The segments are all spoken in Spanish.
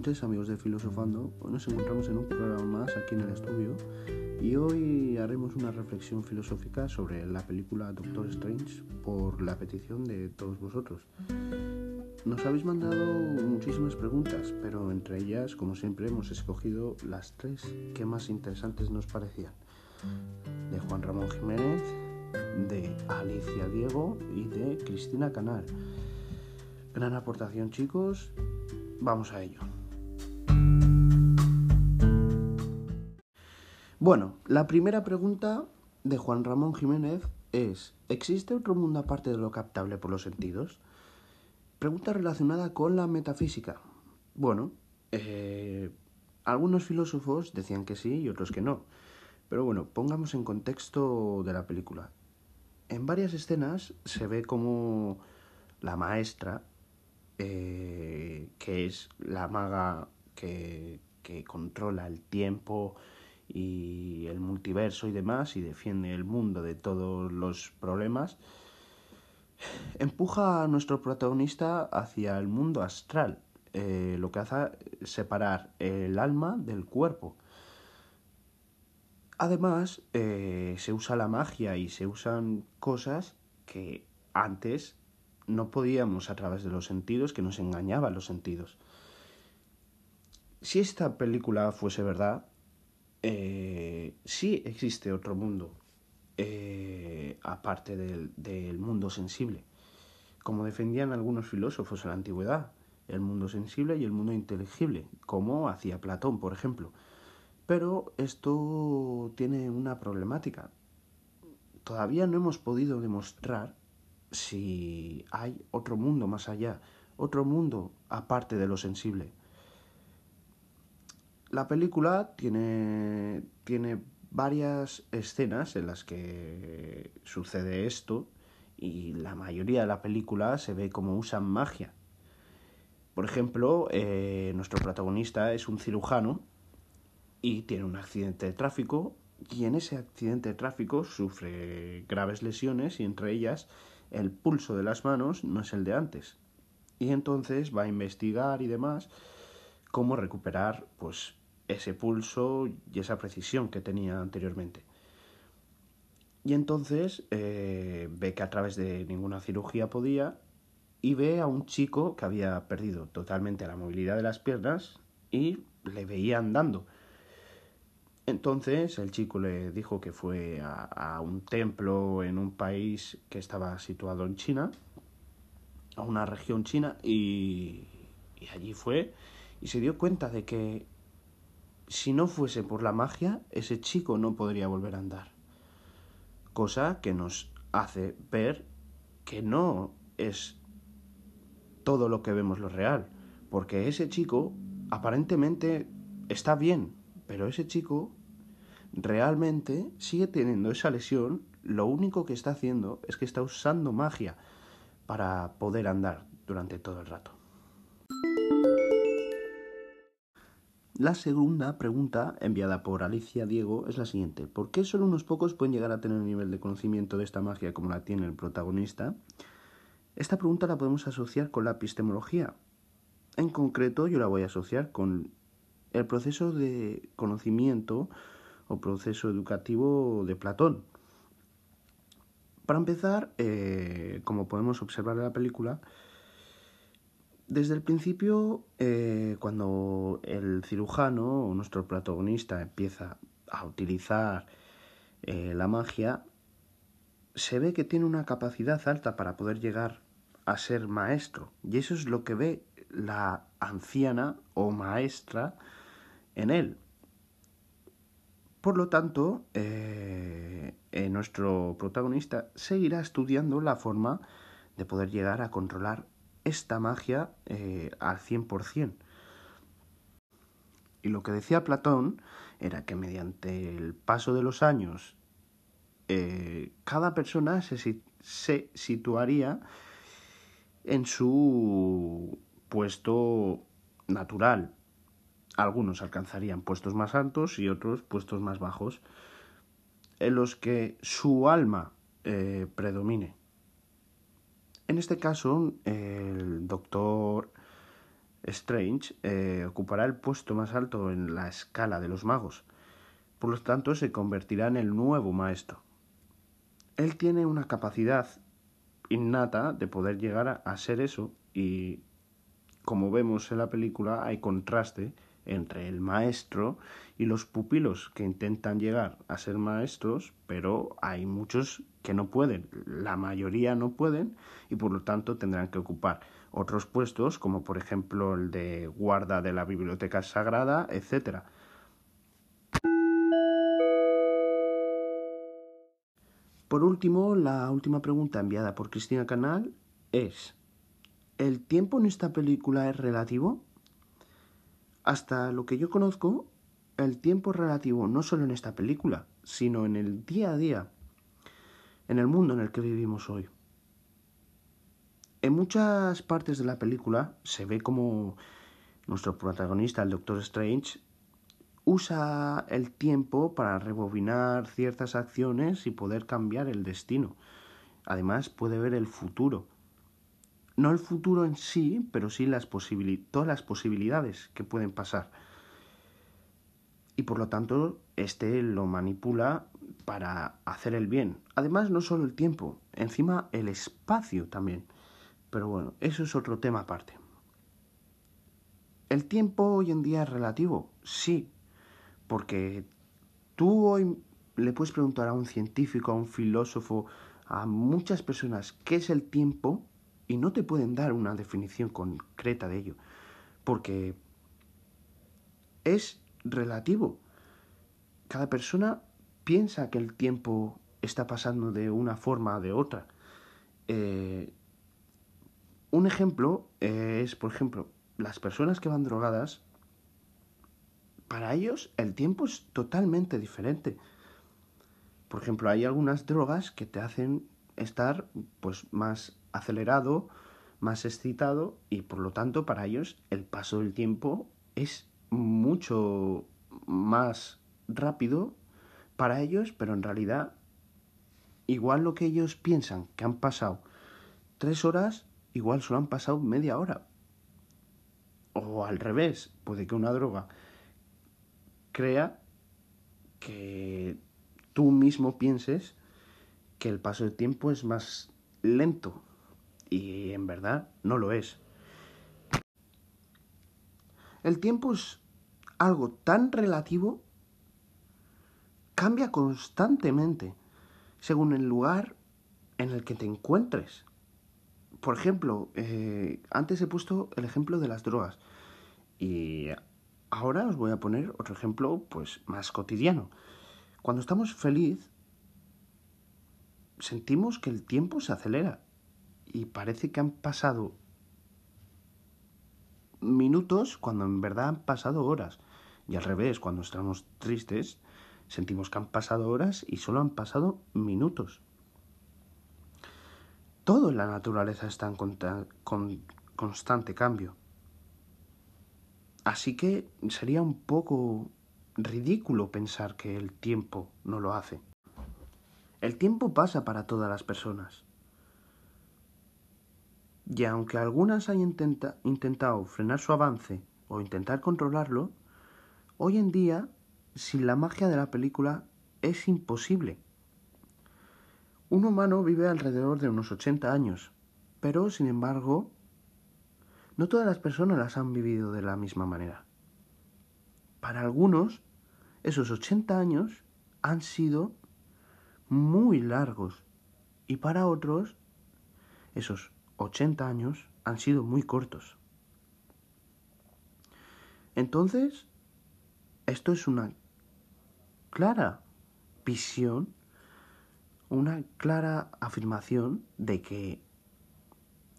noches amigos de Filosofando. Hoy nos encontramos en un programa más aquí en el estudio y hoy haremos una reflexión filosófica sobre la película Doctor Strange por la petición de todos vosotros. Nos habéis mandado muchísimas preguntas, pero entre ellas, como siempre, hemos escogido las tres que más interesantes nos parecían. De Juan Ramón Jiménez, de Alicia Diego y de Cristina Canal. Gran aportación chicos, vamos a ello. Bueno, la primera pregunta de Juan Ramón Jiménez es, ¿existe otro mundo aparte de lo captable por los sentidos? Pregunta relacionada con la metafísica. Bueno, eh, algunos filósofos decían que sí y otros que no. Pero bueno, pongamos en contexto de la película. En varias escenas se ve como la maestra eh, que es la maga que, que controla el tiempo y el multiverso y demás y defiende el mundo de todos los problemas, empuja a nuestro protagonista hacia el mundo astral, eh, lo que hace separar el alma del cuerpo. Además, eh, se usa la magia y se usan cosas que antes no podíamos a través de los sentidos, que nos engañaban los sentidos. Si esta película fuese verdad, eh, sí existe otro mundo, eh, aparte del, del mundo sensible, como defendían algunos filósofos en la antigüedad, el mundo sensible y el mundo inteligible, como hacía Platón, por ejemplo. Pero esto tiene una problemática. Todavía no hemos podido demostrar si hay otro mundo más allá, otro mundo aparte de lo sensible. La película tiene, tiene varias escenas en las que sucede esto y la mayoría de la película se ve como usan magia. Por ejemplo, eh, nuestro protagonista es un cirujano y tiene un accidente de tráfico y en ese accidente de tráfico sufre graves lesiones y entre ellas el pulso de las manos no es el de antes. Y entonces va a investigar y demás cómo recuperar pues ese pulso y esa precisión que tenía anteriormente. Y entonces eh, ve que a través de ninguna cirugía podía y ve a un chico que había perdido totalmente la movilidad de las piernas y le veía andando. Entonces el chico le dijo que fue a, a, un templo en un país que estaba situado en China, a una región china, y, y allí fue y se dio cuenta de que si no fuese por la magia, ese chico no podría volver a andar. Cosa que nos hace ver que no es todo lo que vemos lo real, porque ese chico aparentemente está bien, pero ese chico realmente sigue teniendo esa lesión, lo único que está haciendo es que está usando magia para poder andar durante todo el rato. La segunda pregunta, enviada por Alicia Diego, es la siguiente. ¿Por qué solo unos pocos pueden llegar a tener un nivel de conocimiento de esta magia como la tiene el protagonista? Esta pregunta la podemos asociar con la epistemología. En concreto, yo la voy a asociar con el proceso de conocimiento o proceso educativo de Platón. Para empezar, eh, como podemos observar en la película, desde el principio, eh, cuando el cirujano o nuestro protagonista empieza a utilizar eh, la magia, se ve que tiene una capacidad alta para poder llegar a ser maestro. Y eso es lo que ve la anciana o maestra en él. Por lo tanto, eh, nuestro protagonista seguirá estudiando la forma de poder llegar a controlar esta magia eh, al 100%. Y lo que decía Platón era que mediante el paso de los años, eh, cada persona se, se situaría en su puesto natural. Algunos alcanzarían puestos más altos y otros puestos más bajos, en los que su alma eh, predomine. En este caso, el doctor Strange eh, ocupará el puesto más alto en la escala de los magos. Por lo tanto, se convertirá en el nuevo maestro. Él tiene una capacidad innata de poder llegar a, ser eso y, como vemos en la película, hay contraste entre el maestro y los pupilos que intentan llegar a ser maestros, pero hay muchos que no pueden, la mayoría no pueden y por lo tanto tendrán que ocupar otros puestos, como por ejemplo el de guarda de la biblioteca sagrada, etc. Por último, la última pregunta enviada por Cristina Canal es, ¿el tiempo en esta película es relativo? Hasta lo que yo conozco, el tiempo relativo no solo en esta película, sino en el día a día, en el mundo en el que vivimos hoy. En muchas partes de la película se ve como nuestro protagonista, el Doctor Strange, usa el tiempo para rebobinar ciertas acciones y poder cambiar el destino. Además puede ver el futuro. No el futuro en sí, pero sí todas las posibilidades que pueden pasar. Y por lo tanto, este lo manipula para hacer el bien. Además, no solo el tiempo, encima el espacio también. Pero bueno, eso es otro tema aparte. ¿El tiempo hoy en día es relativo? Sí, porque tú hoy le puedes preguntar a un científico, a un filósofo, a muchas personas qué es el tiempo y no te pueden dar una definición concreta de ello, porque es relativo. Cada persona piensa que el tiempo está pasando de una forma o de otra. Eh, un ejemplo eh, es, por ejemplo, las personas que van drogadas, para ellos el tiempo es totalmente diferente. Por ejemplo, hay algunas drogas que te hacen estar pues más acelerado, más excitado y por lo tanto para ellos el paso del tiempo es mucho más rápido para ellos, pero en realidad igual lo que ellos piensan que han pasado tres horas, igual solo han pasado media hora. O al revés, puede que una droga crea que tú mismo pienses que el paso del tiempo es más lento y en verdad no lo es. El tiempo es algo tan relativo, cambia constantemente según el lugar en el que te encuentres por ejemplo, eh, antes he puesto el ejemplo de las drogas y ahora os voy a poner otro ejemplo pues más cotidiano. Cuando estamos feliz sentimos que el tiempo se acelera y parece que han pasado minutos cuando en verdad han pasado horas. Y al revés, cuando estamos tristes, sentimos que han pasado horas y solo han pasado minutos. Todo en la naturaleza está en con constante cambio. Así que sería un poco ridículo pensar que el tiempo no lo hace. El tiempo pasa para todas las personas. Y aunque algunas hayan intentado frenar su avance o intentar controlarlo, hoy en día, sin la magia de la película, es imposible. Un humano vive alrededor de unos 80 años, pero sin embargo, no todas las personas las han vivido de la misma manera. Para algunos, esos 80 años han sido muy largos y para otros, esos 80 años han sido muy cortos. Entonces, esto es una clara visión una clara afirmación de que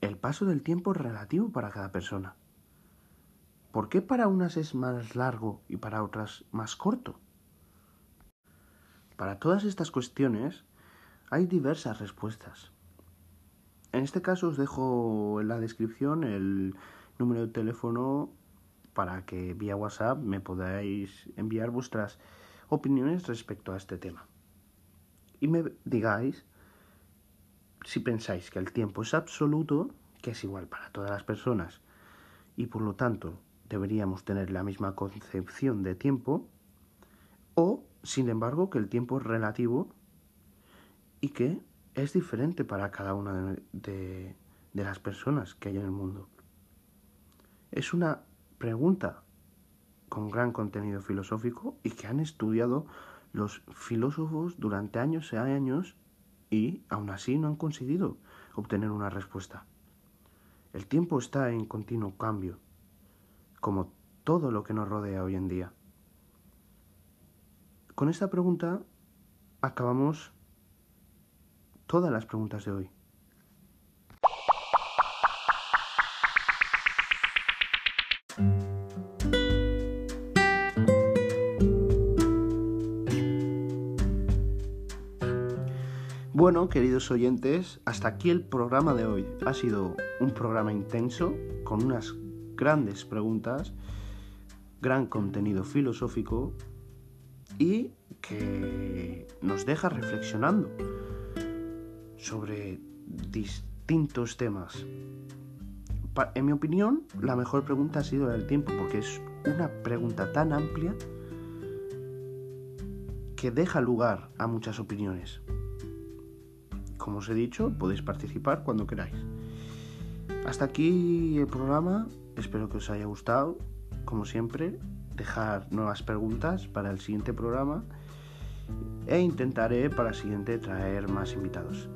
el paso del tiempo es relativo para cada persona. ¿Por qué para unas es más largo y para otras más corto? Para todas estas cuestiones hay diversas respuestas. En este caso os dejo en la descripción el número de teléfono para que vía WhatsApp me podáis enviar vuestras opiniones respecto a este tema y me digáis si pensáis que el tiempo es absoluto, que es igual para todas las personas, y por lo tanto deberíamos tener la misma concepción de tiempo o, sin embargo, que el tiempo es relativo y que es diferente para cada una de, las personas que hay en el mundo. Es una pregunta con gran contenido filosófico y que han estudiado los filósofos durante años y años y aún así no han conseguido obtener una respuesta. El tiempo está en continuo cambio, como todo lo que nos rodea hoy en día. Con esta pregunta acabamos todas las preguntas de hoy. Bueno, queridos oyentes, hasta aquí el programa de hoy. Ha sido un programa intenso, con unas grandes preguntas, gran contenido filosófico y que nos deja reflexionando sobre distintos temas. En mi opinión, la mejor pregunta ha sido del tiempo, porque es una pregunta tan amplia que deja lugar a muchas opiniones. Como os he dicho, podéis participar cuando queráis. Hasta aquí el programa, espero que os haya gustado. Como siempre, dejar nuevas preguntas para el siguiente programa e intentaré para el siguiente traer más invitados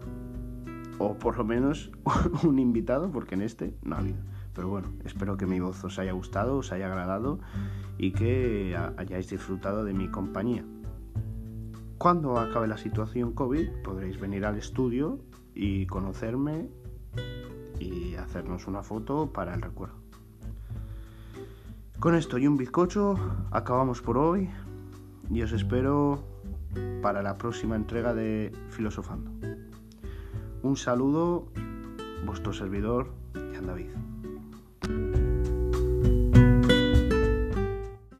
o por lo menos un invitado, porque en este no ha habido. Pero bueno, espero que mi voz os haya gustado, os haya agradado y que hayáis disfrutado de mi compañía. Cuando acabe la situación COVID podréis venir al estudio y conocerme y hacernos una foto para el recuerdo. Con esto y un bizcocho acabamos por hoy y os espero para la próxima entrega de Filosofando. Un saludo, vuestro servidor, Jan David.